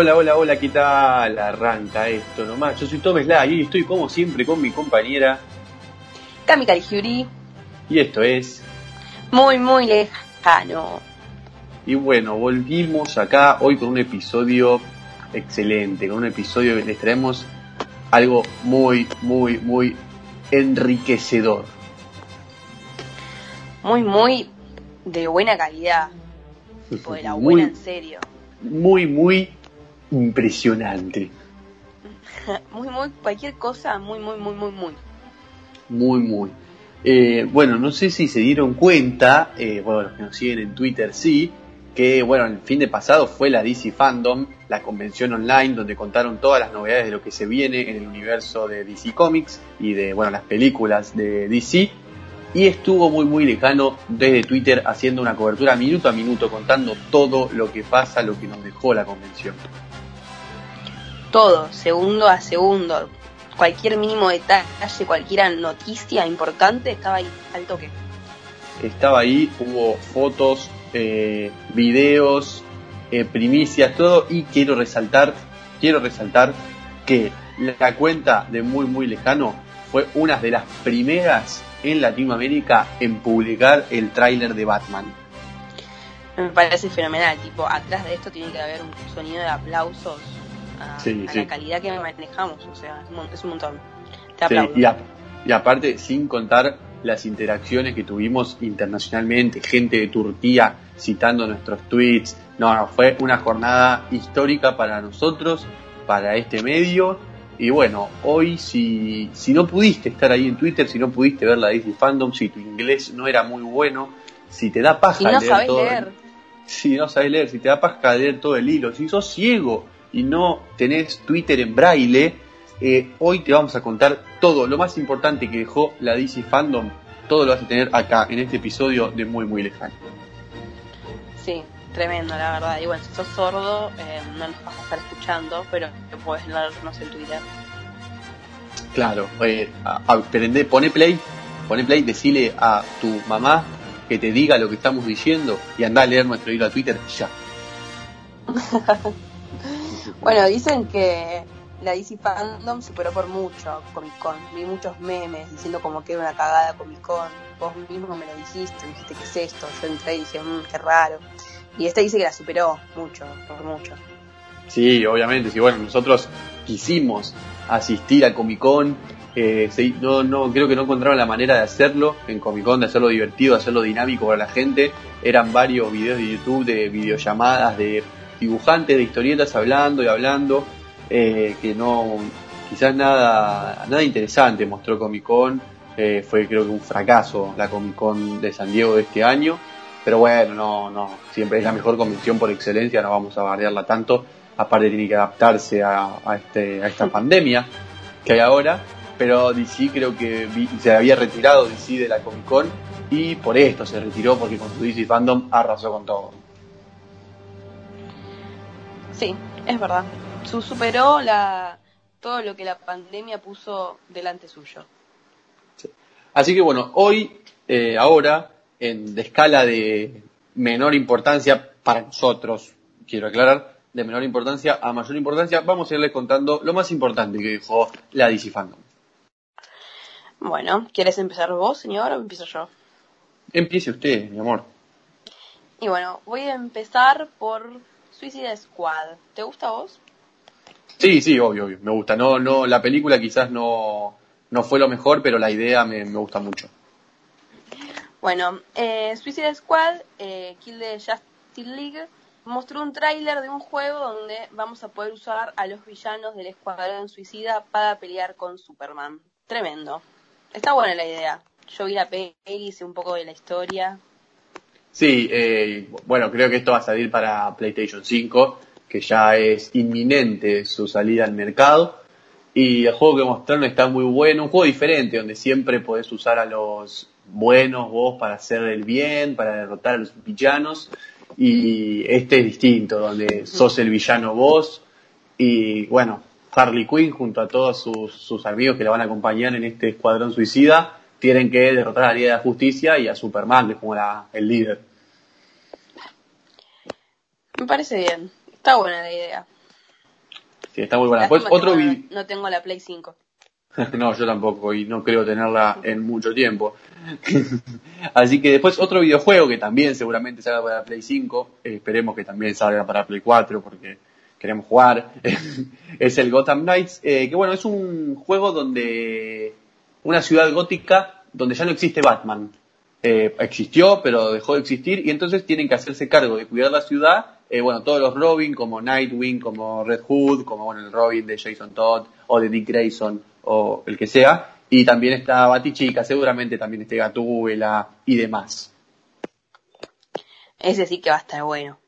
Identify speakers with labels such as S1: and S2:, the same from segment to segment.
S1: Hola, hola, hola, ¿qué tal? Arranca esto nomás. Yo soy Tom Sla y estoy como siempre con mi compañera.
S2: Cami Caligiuri.
S1: Y esto es.
S2: Muy, muy lejano.
S1: Y bueno, volvimos acá hoy con un episodio excelente, con un episodio que les traemos algo muy, muy, muy enriquecedor.
S2: Muy, muy de buena calidad. Tipo de la buena en serio.
S1: Muy, muy impresionante.
S2: muy, muy, cualquier cosa, muy, muy, muy, muy, muy.
S1: Muy, muy. Eh, bueno, no sé si se dieron cuenta, eh, bueno, los que nos siguen en Twitter sí, que bueno, el fin de pasado fue la DC Fandom, la convención online donde contaron todas las novedades de lo que se viene en el universo de DC Comics y de bueno, las películas de DC y estuvo muy muy lejano desde Twitter haciendo una cobertura minuto a minuto contando todo lo que pasa, lo que nos dejó la convención.
S2: Todo, segundo a segundo. Cualquier mínimo detalle, cualquier noticia importante estaba ahí al toque.
S1: Estaba ahí, hubo fotos, eh, videos, eh, primicias, todo y quiero resaltar, quiero resaltar que la cuenta de muy muy lejano fue una de las primeras en Latinoamérica en publicar el tráiler de Batman.
S2: Me parece fenomenal, tipo, atrás de esto tiene que haber un sonido de aplausos a, la calidad que manejamos, o sea, es un montón. Te aplaudo.
S1: y, aparte, sin contar las interacciones que tuvimos internacionalmente, gente de Turquía citando nuestros tweets. No, no, fue una jornada histórica para nosotros, para este medio y bueno, hoy si, si no pudiste estar ahí en Twitter, si no pudiste ver la Disney Fandom, si tu inglés no era muy bueno, si te da paja
S2: no
S1: leer
S2: todo. Leer.
S1: Si no sabes leer, si te da paja leer todo el hilo, si sos ciego y no tenés Twitter en braille, eh, hoy te vamos a contar todo, lo más importante que dejó la DC Fandom, todo lo vas a tener acá en este episodio de Muy Muy Lejano.
S2: Sí, tremendo, la verdad. Y bueno, si sos sordo, eh, no nos vas a estar escuchando, pero puedes leernos en Twitter.
S1: Claro, eh, aprende, pone play, pone play, decile a tu mamá que te diga lo que estamos diciendo y anda a leer nuestro hilo a Twitter ya.
S2: bueno, dicen que la DC Fandom superó por mucho Comic Con. Vi muchos memes diciendo como que era una cagada Comic Con. Vos mismo me lo dijiste, me dijiste que es esto. Yo entré y dije, mmm, qué raro. Y este dice que la superó mucho, por mucho.
S1: Sí, obviamente, sí, bueno, nosotros quisimos asistir a Comic Con, eh, no, no, creo que no encontraron la manera de hacerlo en Comic Con, de hacerlo divertido, de hacerlo dinámico para la gente. Eran varios videos de YouTube de videollamadas de dibujantes de historietas hablando y hablando, eh, que no, quizás nada, nada interesante mostró Comic Con. Eh, fue creo que un fracaso la Comic Con de San Diego de este año. Pero bueno, no, no, siempre es la mejor convención por excelencia, no vamos a bardearla tanto. Aparte tiene que adaptarse a, este, a esta pandemia que hay ahora. Pero DC creo que se había retirado DC de la Comic Con y por esto se retiró porque con su DC Fandom arrasó con todo.
S2: Sí, es verdad. Su superó la, todo lo que la pandemia puso delante suyo.
S1: Así que bueno, hoy, eh, ahora, en, de escala de menor importancia para nosotros, quiero aclarar, de menor importancia a mayor importancia, vamos a irles contando lo más importante que dijo la DC Fandom.
S2: Bueno, ¿quieres empezar vos, señor, o empiezo yo?
S1: Empiece usted, mi amor.
S2: Y bueno, voy a empezar por Suicide Squad. ¿Te gusta a vos?
S1: Sí, sí, obvio, obvio. Me gusta. No, no, la película quizás no, no fue lo mejor, pero la idea me, me gusta mucho.
S2: Bueno, eh, Suicide Squad, eh, Kill the Justice League, mostró un tráiler de un juego donde vamos a poder usar a los villanos del Escuadrón Suicida para pelear con Superman. Tremendo. Está buena la idea. Yo vi la peli, hice un poco de la historia.
S1: Sí, eh, bueno, creo que esto va a salir para PlayStation 5, que ya es inminente su salida al mercado. Y el juego que mostraron está muy bueno, un juego diferente, donde siempre podés usar a los buenos vos para hacer el bien, para derrotar a los villanos. Y este es distinto, donde sos el villano vos. Y bueno, Harley Quinn junto a todos sus, amigos que la van a acompañar en este escuadrón suicida, tienen que derrotar a la Liga de la Justicia y a Superman, que es como el líder.
S2: Me parece bien, está buena la idea.
S1: que está muy buena. Después otro
S2: no, no tengo la Play 5.
S1: No, yo tampoco, y no creo tenerla en mucho tiempo. Así que después otro videojuego que también seguramente salga para Play 5, eh, esperemos que también salga para Play 4 porque queremos jugar, es el Gotham Knights, eh, que bueno, es un juego donde una ciudad gótica donde ya no existe Batman. Eh, existió, pero dejó de existir y entonces tienen que hacerse cargo de cuidar la ciudad. Eh, bueno, todos los Robin, como Nightwing, como Red Hood, como bueno, el Robin de Jason Todd o de Dick Grayson o el que sea. Y también está Batichica, seguramente también esté Gatúbela y demás.
S2: Ese sí que va a estar bueno.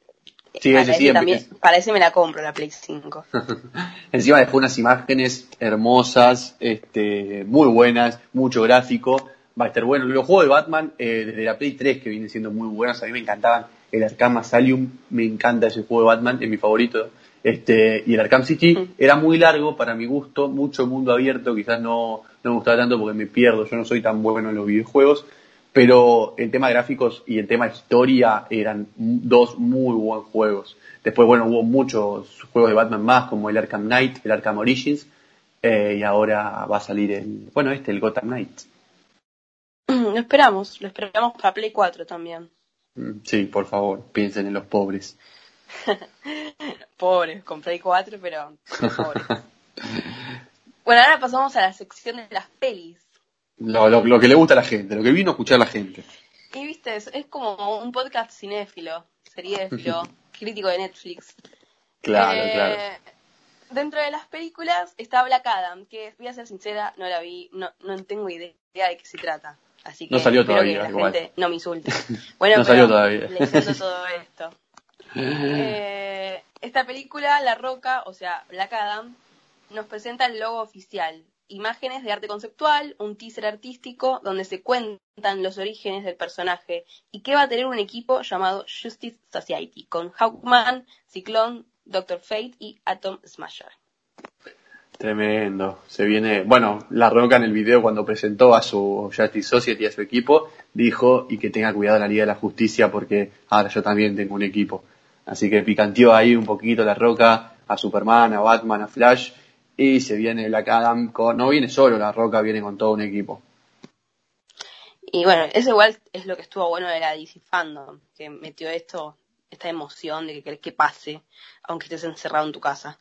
S1: Sí,
S2: para,
S1: ese
S2: ese
S1: sí,
S2: también,
S1: es-
S2: para ese me la compro, la Play 5.
S1: Encima dejó unas imágenes hermosas, este, muy buenas, mucho gráfico. Va a estar bueno. Los juegos de Batman, eh, desde la Play 3, que vienen siendo muy buenos, a mí me encantaban. El Arkham Asylum, me encanta ese juego de Batman, es mi favorito. Este, y el Arkham City
S2: Mm.
S1: era muy largo para mi gusto, mucho mundo abierto, quizás no, no me gustaba tanto porque me pierdo, yo no soy tan bueno en los videojuegos. Pero el tema gráficos y el tema historia eran dos muy buenos juegos. Después, bueno, hubo muchos juegos de Batman más, como el Arkham Knight, el Arkham Origins, eh, y ahora va a salir el, bueno, este, el Gotham Knight.
S2: Lo esperamos, lo esperamos para Play 4 también.
S1: Mm, Sí, por favor, piensen en los pobres.
S2: Con Play 4, pero pobres. bueno, ahora pasamos a la sección de las pelis.
S1: Lo, lo, lo que le gusta a la gente, lo que vino a escuchar la gente.
S2: Y viste, es, es como un podcast cinéfilo, seriéfilo, crítico de Netflix.
S1: Claro,
S2: Eh,
S1: claro.
S2: Dentro de las películas está Black Adam, que voy a ser sincera, no la vi, no, no tengo idea de qué se trata. Así que
S1: No salió todavía,
S2: que la
S1: igual.
S2: gente no me insulte. Bueno,
S1: No
S2: pero
S1: salió todavía.
S2: leyendo todo esto. Eh, esta película, La Roca, o sea, Black Adam, nos presenta el logo oficial, imágenes de arte conceptual, un teaser artístico donde se cuentan los orígenes del personaje y que va a tener un equipo llamado Justice Society, con Hawkman, Ciclone, Doctor Fate y Atom Smasher.
S1: Tremendo. Se viene, bueno, La Roca en el video cuando presentó a su Justice Society, a su equipo, dijo y que tenga cuidado la Liga de la Justicia porque ahora yo también tengo un equipo. Así que picanteó ahí un poquito La Roca a Superman, a Batman, a Flash y se viene Black Adam con, no viene solo La Roca, viene con todo un equipo.
S2: Y bueno, eso igual es lo que estuvo bueno de la DC Fandom, que metió esto, esta emoción de que querés que pase, aunque estés encerrado en tu casa.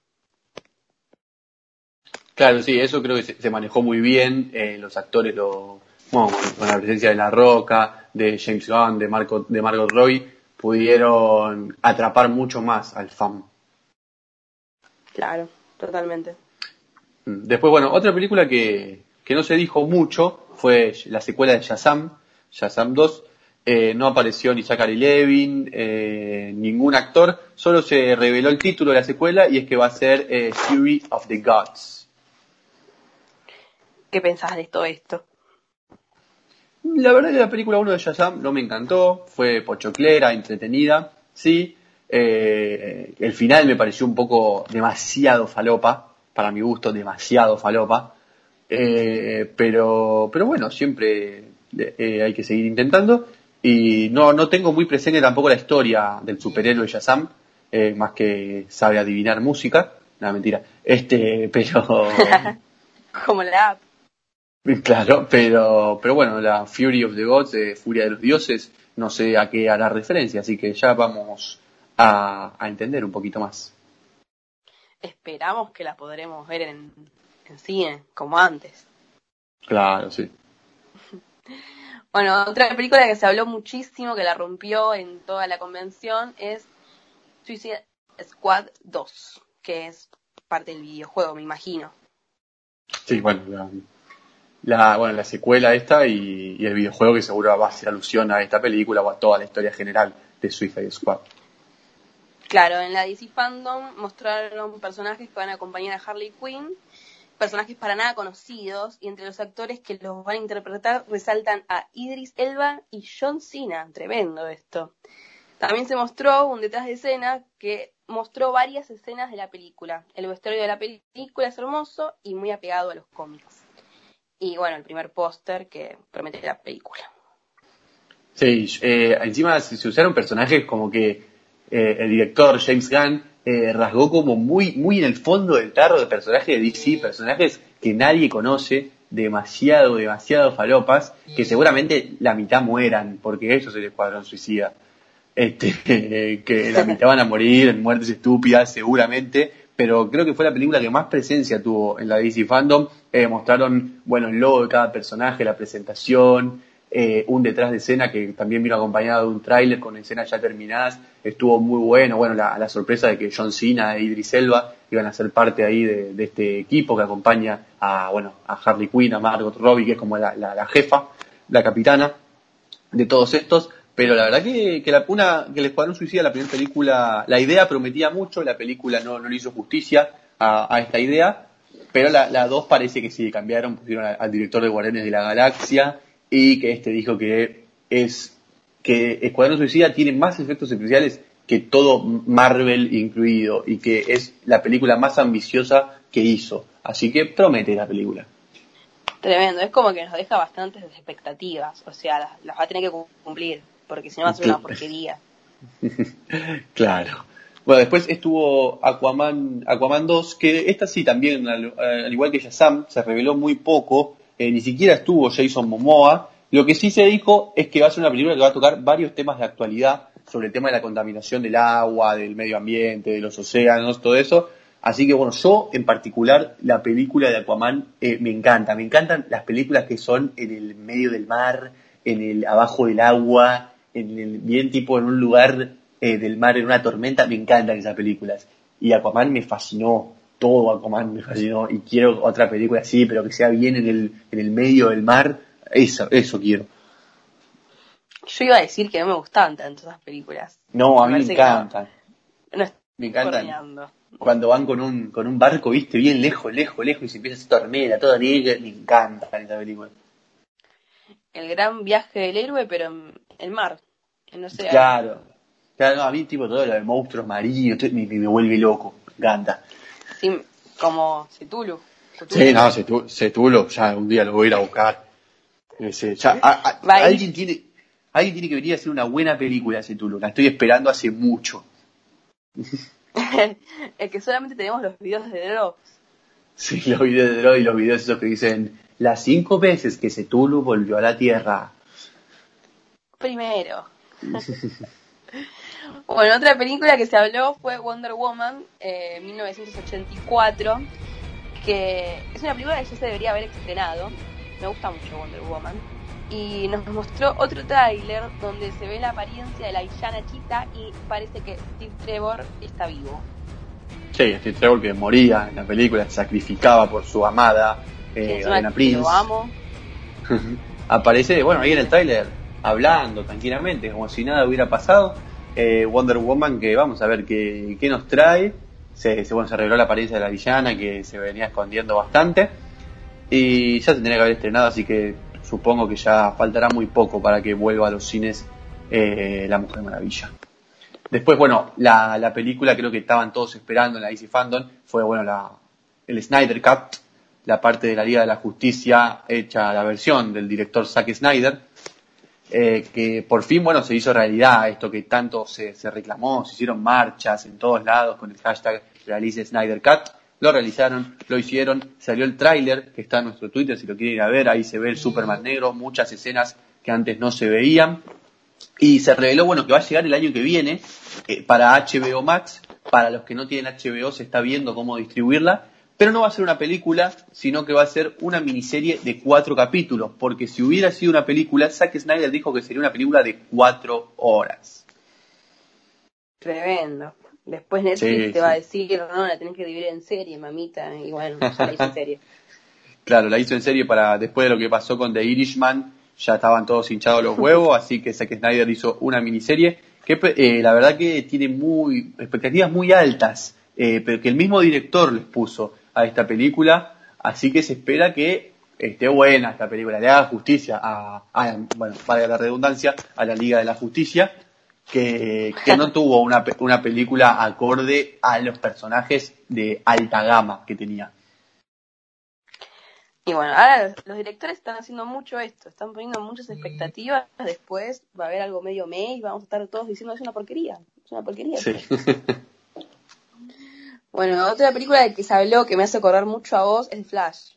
S1: Claro, sí, eso creo que se, se manejó muy bien. eh, los actores lo, bueno, con la presencia de La Roca, de James Gunn, de Marco, de Margot Robbie, pudieron atrapar mucho más al fan.
S2: Claro, totalmente.
S1: Mm. Después, bueno, otra película que, que no se dijo mucho fue la secuela de Shazam, Shazam 2. Eh, no apareció ni Zachary Levin, eh, ningún actor, solo se reveló el título de la secuela y es que va a ser eh, Fury of the Gods.
S2: ¿Qué pensás de todo esto?
S1: La verdad que la película 1 de Shazam no me encantó, fue pochoclera, entretenida, sí. Eh, el final me pareció un poco demasiado falopa, para mi gusto demasiado falopa. Eh, pero, pero bueno, siempre eh, hay que seguir intentando. Y no, no tengo muy presente tampoco la historia del superhéroe Shazam, más que sabe adivinar música. No, mentira. Este, pero...
S2: Como la app.
S1: Claro, pero, pero bueno, la Fury of the Gods, eh, Furia de los Dioses, no sé a qué hará referencia, así que ya vamos a, a entender un poquito más.
S2: Esperamos que la podremos ver en, en cine, como antes.
S1: Claro, sí.
S2: Bueno, otra película que se habló muchísimo, que la rompió en toda la convención, es Suicide Squad 2, que es parte del videojuego, me imagino.
S1: Sí, bueno, la, la- bueno, la secuela esta y, el videojuego que seguro va a hacer alusión a esta película o a toda la historia general de Suicide Squad.
S2: Claro, en la DC Fandom mostraron personajes que van a acompañar a Harley Quinn, personajes para nada conocidos, y entre los actores que los van a interpretar resaltan a Idris Elba y John Cena. Tremendo esto. También se mostró un detrás de escena que mostró varias escenas de la película. El vestuario de la película es hermoso y muy apegado a los cómics. Y bueno, el primer póster que promete la película.
S1: Sí, eh, encima se, usaron personajes como que eh, el director James Gunn eh, rasgó como muy, muy en el fondo del tarro de personajes de DC, personajes que nadie conoce, demasiado, demasiado falopas, que seguramente la mitad mueran, porque eso es el escuadrón suicida. Este, que la mitad van a morir en muertes estúpidas, seguramente, pero creo que fue la película que más presencia tuvo en la DC Fandom. Eh, mostraron, bueno, el logo de cada personaje, la presentación, eh, un detrás de escena que también vino acompañado de un tráiler con escenas ya terminadas, estuvo muy bueno, bueno, la, la, sorpresa de que John Cena e Idris Elba iban a ser parte ahí de, este equipo que acompaña a, bueno, a Harley Quinn, a Margot Robbie, que es como la jefa, la capitana de todos estos, pero la verdad que, que, la, una, que el Escuadrón Suicida, la primera película, la idea prometía mucho, la película no, no le hizo justicia a, a esta idea, pero la, la dos parece que sí, cambiaron, pusieron al director de Guardianes de la Galaxia, y que este dijo que es que Escuadrón Suicida tiene más efectos especiales que todo Marvel incluido y que es la película más ambiciosa que hizo. Así que promete la película.
S2: Tremendo, es como que nos deja bastantes expectativas, o sea, las, las va a tener que cumplir, porque si no va a ser una porquería.
S1: claro. Bueno, después estuvo Aquaman, Aquaman 2, que esta sí también, al, al igual que Shazam, se reveló muy poco, eh, ni siquiera estuvo Jason Momoa. Lo que sí se dijo es que va a ser una película que va a tocar varios temas de actualidad sobre el tema de la contaminación del agua, del medio ambiente, de los océanos, todo eso. Así que bueno, yo en particular la película de Aquaman eh, me encanta, me encantan las películas que son en el medio del mar, en el abajo del agua, en el bien tipo en un lugar eh, del mar en una tormenta, me encantan esas películas. Y Aquaman me fascinó, todo Aquaman me fascinó y quiero otra película así, pero que sea bien en el, en el medio del mar, eso, eso quiero.
S2: Yo iba a decir que no me gustaban tanto esas películas.
S1: No, a mí me encantan.
S2: No, no
S1: me encantan. Cuando van con un, con un barco, viste, bien lejos, lejos, lejos, y se empieza a hacer tormenta, toda negra, me encanta esa película.
S2: El gran viaje del héroe, pero en el mar, en océano.
S1: Claro. Claro, no, a mí tipo todo lo de monstruos marinos, me, me, me vuelve loco, encanta.
S2: Sí, como Cthulhu.
S1: Sí, no, Cthulhu, ya un día lo voy a ir a buscar. Ese, ya, a, a, alguien tiene, alguien tiene que venir a hacer una buena película Cthulhu, la estoy esperando hace mucho.
S2: es que solamente tenemos los videos de Drops.
S1: Sí, los videos de Drops y los videos esos que dicen las cinco veces que Cthulhu volvió a la Tierra.
S2: Primero. Bueno, otra película que se habló fue Wonder Woman, eh, 1984, que es una película que ya se debería haber estrenado. Me gusta mucho Wonder Woman. Y nos mostró otro tráiler donde se ve la apariencia de la villana Chita y parece que Steve Trevor está vivo.
S1: Sí, Steve Trevor que moría en la película, se sacrificaba por su amada, eh, Diana Prince.
S2: Lo amo.
S1: Aparece, bueno, ahí en el tráiler, hablando tranquilamente, como si nada hubiera pasado eh, Wonder Woman que vamos a ver qué, qué nos trae. Se, se, bueno, se reveló la apariencia de la villana que se venía escondiendo bastante. Y ya se tenía que haber estrenado, así que supongo que ya faltará muy poco para que vuelva a los cines eh, La Mujer Maravilla. Después, bueno, la, la, película creo que estaban todos esperando en la DC Fandom fue, bueno, la, el Snyder Cut, la parte de la Liga de la Justicia hecha la versión del director Zack Snyder, eh, que por fin, bueno, se hizo realidad esto que tanto se, se, reclamó, se hicieron marchas en todos lados con el hashtag Realice Snyder Cut, lo realizaron, lo hicieron, salió el tráiler que está en nuestro Twitter si lo quieren ir a ver, ahí se ve el Superman negro, muchas escenas que antes no se veían, y se reveló, bueno, que va a llegar el año que viene eh, para HBO Max, para los que no tienen HBO se está viendo cómo distribuirla, pero no va a ser una película, sino que va a ser una miniserie de cuatro capítulos, porque si hubiera sido una película, Zack Snyder dijo que sería una película de cuatro horas.
S2: Tremendo. Después Netflix sí, te va a decir, no, la tenés que dividir en serie, mamita, y bueno, ya la hizo en serie.
S1: claro, la hizo en serie para, después de lo que pasó con The Irishman, ya estaban todos hinchados los huevos, así que Zack Snyder hizo una miniserie que eh, la verdad que tiene muy, expectativas muy altas, eh, pero que el mismo director les puso a esta película, así que se espera que esté buena esta película, le haga justicia a, bueno, para la redundancia, a la Liga de la Justicia, que, que no tuvo una, una película acorde a los personajes de alta gama que tenía.
S2: Y bueno, ahora los directores están haciendo mucho esto, están poniendo muchas expectativas, después va a haber algo medio me y vamos a estar todos diciendo es una porquería, es una porquería.
S1: Sí.
S2: Bueno, otra película de que se habló que me hace acordar mucho a vos es Flash.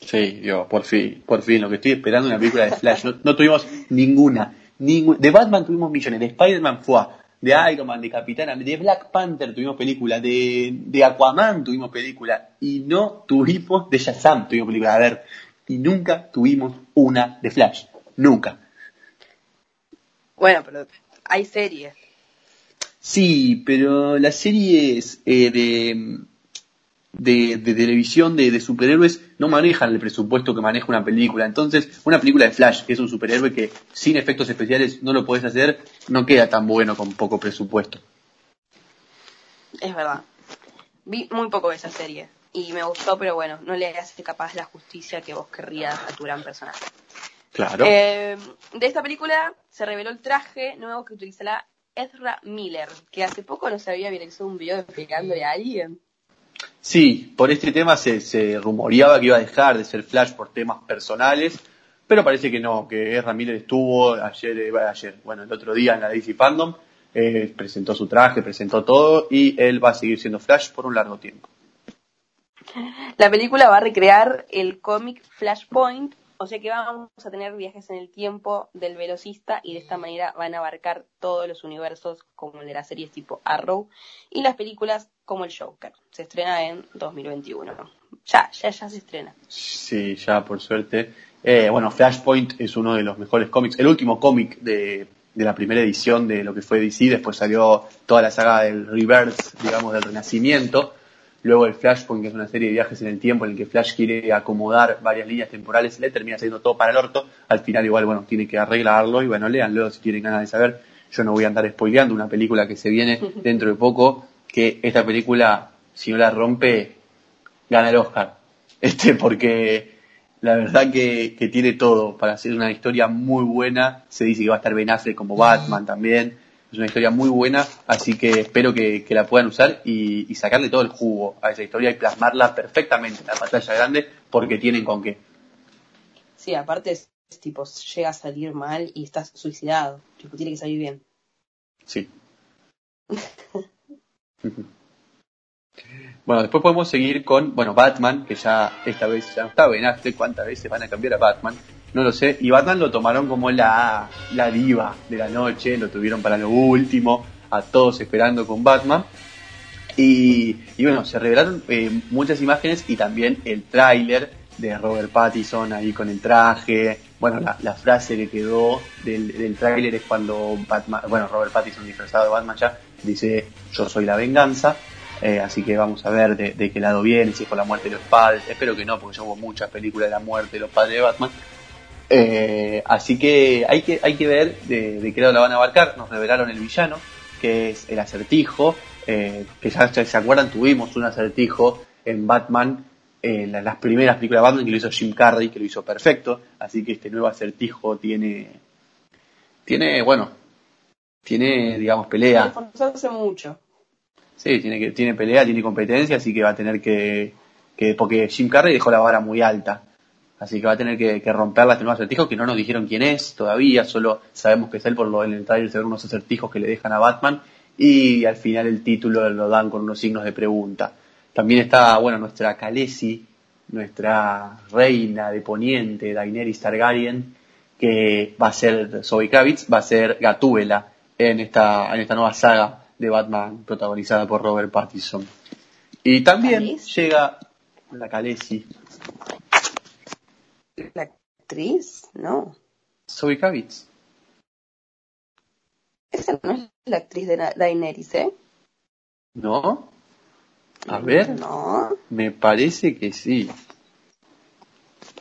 S1: Sí, Dios, por fin, por fin, lo que estoy esperando es una película de Flash. No, tuvimos ninguna, ninguna. De Batman tuvimos millones, de Spider-Man fue, de Iron Man, de Capitán, de Black Panther tuvimos película, de, de Aquaman tuvimos película, y no tuvimos de Shazam tuvimos película. A ver, y nunca tuvimos una de Flash. Nunca.
S2: Bueno, pero hay series.
S1: Sí, pero las series eh, de, de, de, televisión de, de, superhéroes no manejan el presupuesto que maneja una película. Entonces, una película de Flash, que es un superhéroe que sin efectos especiales no lo puedes hacer, no queda tan bueno con poco presupuesto.
S2: Es verdad. Vi muy poco de esa serie y me gustó, pero bueno, no le hace capaz la justicia que vos querrías a tu gran personaje.
S1: Claro.
S2: Eh, de esta película se reveló el traje nuevo que utilizará Ezra Miller, que hace poco nos había viralizado un video explicándole a alguien.
S1: Sí, por este tema se, se, rumoreaba que iba a dejar de ser Flash por temas personales, pero parece que no, que Miller estuvo ayer, eh, ayer bueno, el otro día en la DC Fandom, eh, presentó su traje, presentó todo y él va a seguir siendo Flash por un largo tiempo.
S2: La película va a recrear el cómic Flashpoint, o sea que vamos a tener viajes en el tiempo del velocista y de esta manera van a abarcar todos los universos como el de las series tipo Arrow y las películas como el Joker. Se estrena en 2021. Ya, ya, ya se estrena.
S1: Sí, ya por suerte. Eh, bueno, Flashpoint es uno de los mejores cómics, el último cómic de, de la primera edición de lo que fue DC, después salió toda la saga del Reverse, digamos, del Renacimiento Luego el Flashpoint, que es una serie de viajes en el tiempo en el que Flash quiere acomodar varias líneas temporales, le termina saliendo todo para el orto. Al final igual, bueno, tiene que arreglarlo y bueno, leanlo si tienen ganas de saber. Yo no voy a andar spoileando una película que se viene dentro de poco, que esta película, si no la rompe, gana el Oscar. Este, porque la verdad que, que tiene todo para hacer una historia muy buena. Se dice que va a estar Ben Affleck como Batman también es una historia muy buena, así que espero que, la puedan usar y, sacarle todo el jugo a esa historia y plasmarla perfectamente en la pantalla grande porque tienen con qué.
S2: Sí, aparte es, tipo, llega a salir mal y estás suicidado. Tipo, tiene que salir bien.
S1: Sí. bueno, después podemos seguir con, bueno, Batman, que ya esta vez ya no está Ben ¿cuántas veces van a cambiar a Batman? no lo sé. Y Batman lo tomaron como la, la diva de la noche, lo tuvieron para lo último, a todos esperando con Batman. Y, y bueno, se revelaron eh, muchas imágenes y también el tráiler de Robert Pattinson ahí con el traje. Bueno, la, frase que quedó del, del tráiler es cuando Batman, bueno, Robert Pattinson disfrazado de Batman ya dice yo soy la venganza. Eh, así que vamos a ver de, qué lado viene, si es por la muerte de los padres. Espero que no, porque ya hubo muchas películas de la muerte de los padres de Batman. Eh, así que hay que, hay que ver de, qué lado la van a abarcar. Nos revelaron el villano, que es el acertijo, eh, que ya, se acuerdan, tuvimos un acertijo en Batman, en las primeras películas de Batman, que lo hizo Jim Carrey, que lo hizo perfecto. Así que este nuevo acertijo tiene, tiene, bueno, tiene, digamos, pelea.
S2: Mucho.
S1: Sí, tiene, que, tiene pelea, tiene competencia, así que va a tener que, que, porque Jim Carrey dejó la vara muy alta. Así que va a tener que, que romper este nuevo acertijo que no nos dijeron quién es todavía, solo sabemos que es él por lo en el trailer se ven unos acertijos que le dejan a Batman y al final el título lo dan con unos signos de pregunta. También está, bueno, nuestra Khaleesi, nuestra reina de Poniente, Daenerys Targaryen, que va a ser Zoe Kravitz, va a ser Gatúbela en esta, en esta nueva saga de Batman protagonizada por Robert Pattinson. Y también llega la Khaleesi,
S2: ¿La actriz? No.
S1: Zoe Kravitz.
S2: Esa no es la actriz de Daenerys, ¿eh?
S1: ¿No? A ver.
S2: No.
S1: Me parece que sí.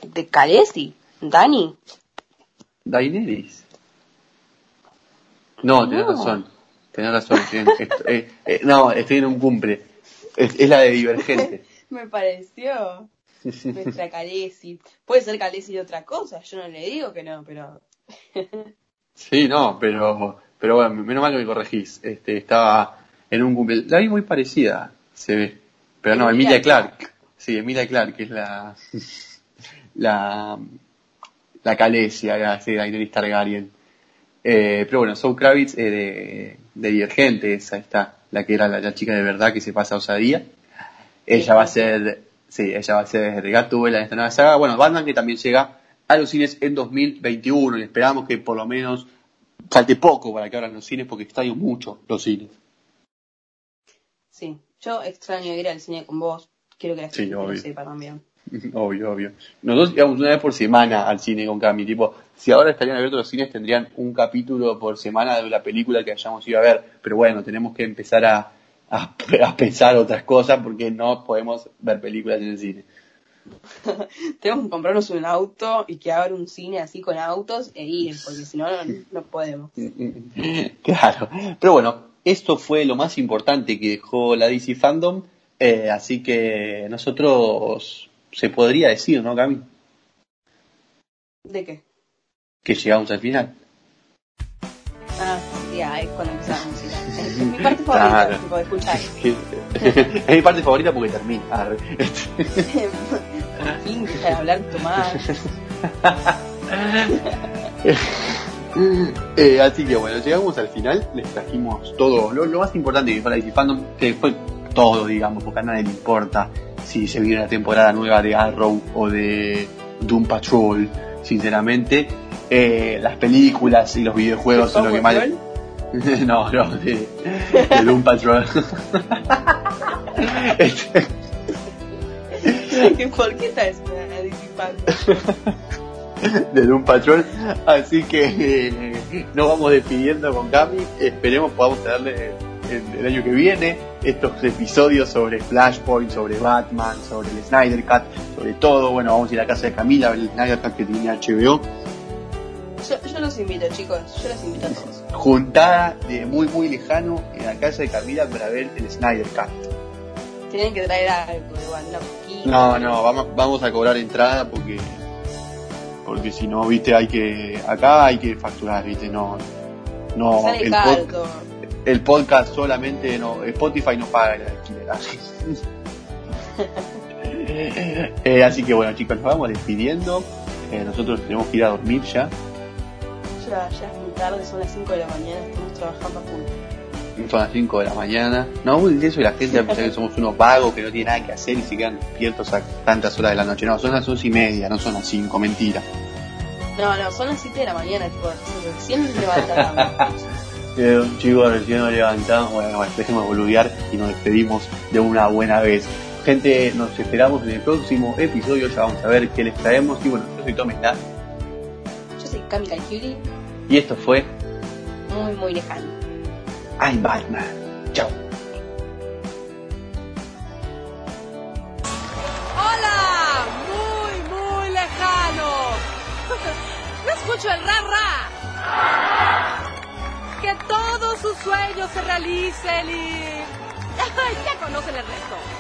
S2: De Khaleesi, Dani.
S1: Daenerys. No, no. Tenés razón. Razón. Eh, eh, no, estoy en un cumple. Es, es la de Divergente.
S2: Me pareció. Nuestra Calesi. Puede ser Calesi de otra cosa, yo no le digo que no, pero.
S1: sí, no, pero. Pero bueno, menos mal que me corregís. Este, estaba en un cumple. La vi muy parecida, se ve. Pero no, Emilia Clark. Sí, Emilia Clark, que es la. la. La Calesia, sí, Daenerys Targaryen. Eh, pero bueno, Zoe Kravitz eh, de, de Divergente, esa está, la que era la, chica de verdad que se pasa a osadía. Ella va a ser, sí, ella va a ser Gatúbela en esta nueva saga. Bueno, Batman que también llega a los cines en 2021 y esperamos que por lo menos falte poco para que abran los cines porque extraño mucho los cines.
S2: Sí, yo extraño ir al cine con vos. Quiero que la
S1: Sí,
S2: gente lo
S1: obvio.
S2: sepa también.
S1: Obvio, obvio. Nosotros íbamos una vez por semana al cine con Cami. Tipo, si ahora estarían abiertos los cines, tendrían un capítulo por semana de la película que hayamos ido a ver. Pero bueno, tenemos que empezar a, a, a pensar otras cosas porque no podemos ver películas en el cine.
S2: Tenemos que comprarnos un auto y que abra un cine así con autos e ir, porque si no, no, no podemos.
S1: Claro. Pero bueno, esto fue lo más importante que dejó la DC Fandom. eh, así que nosotros, se podría decir, ¿no, Cami?
S2: ¿De qué?
S1: Que llegamos al final.
S2: Ah, ya, es cuando empieza la música. Es mi parte favorita,
S1: Claro.
S2: tipo, de escuchar.
S1: es mi parte favorita porque termina. Arre.
S2: Por fin, de hablar, tomar.
S1: Eh, así que bueno, llegamos al final, les trajimos todo, lo, lo más importante que la DC Fandom, que fue todo, digamos, porque a nadie le importa si se viene la temporada nueva de Arrow o de Doom Patrol, sinceramente. Eh, las películas y los videojuegos son lo que más...
S2: Patrol?
S1: no, no, de, de Doom Patrol. Este,
S2: ¿Por qué estás disipando?
S1: de Doom Patrol. Así que eh, nos vamos despidiendo con Cami. Esperemos podamos tenerle el, el año que viene estos episodios sobre Flashpoint, sobre Batman, sobre el Snyder Cut, sobre todo. Bueno, vamos a ir a casa de Camila a ver el Snyder Cut que tiene HBO.
S2: Yo, yo los invito, chicos. Yo los invito a todos.
S1: Juntada de muy muy lejano en la casa de Camila para ver el Snyder Cut.
S2: Tienen que traer algo, igual, una.
S1: No, no, vamos, vamos a cobrar entrada porque porque si no, viste, hay que acá hay que facturar, viste, no no el, pod-. El podcast solamente no Spotify no paga el alquiler. Eh, así que bueno, chicos, nos vamos despidiendo. Eh, nosotros tenemos que ir a dormir ya.
S2: Ya, ya es muy tarde, son las 5 de la mañana, estamos trabajando a full.
S1: Son las 5 de la mañana. No de eso y la gente va a pensar que somos unos vagos que no tienen nada que hacer y se quedan despiertos a tantas horas de la noche. No, son las 11 y media, no son las 5, mentira.
S2: No, no, son las 7 de la mañana, tipo, recién levantamos.
S1: Eh, chicos, recién nos levantamos, bueno, dejemos de boludear y nos despedimos de una buena vez. Gente, nos esperamos en el próximo episodio, ya vamos a ver qué les traemos. Y bueno, yo soy Tom Está
S2: Yo soy Cami Calciuli,
S1: y esto fue
S2: muy, muy lejano.
S1: I'm Batman. Chao.
S3: ¡Hola! Muy, muy lejano. No escucho el ra ra. Que todos sus sueños se realicen y... ya conocen el resto.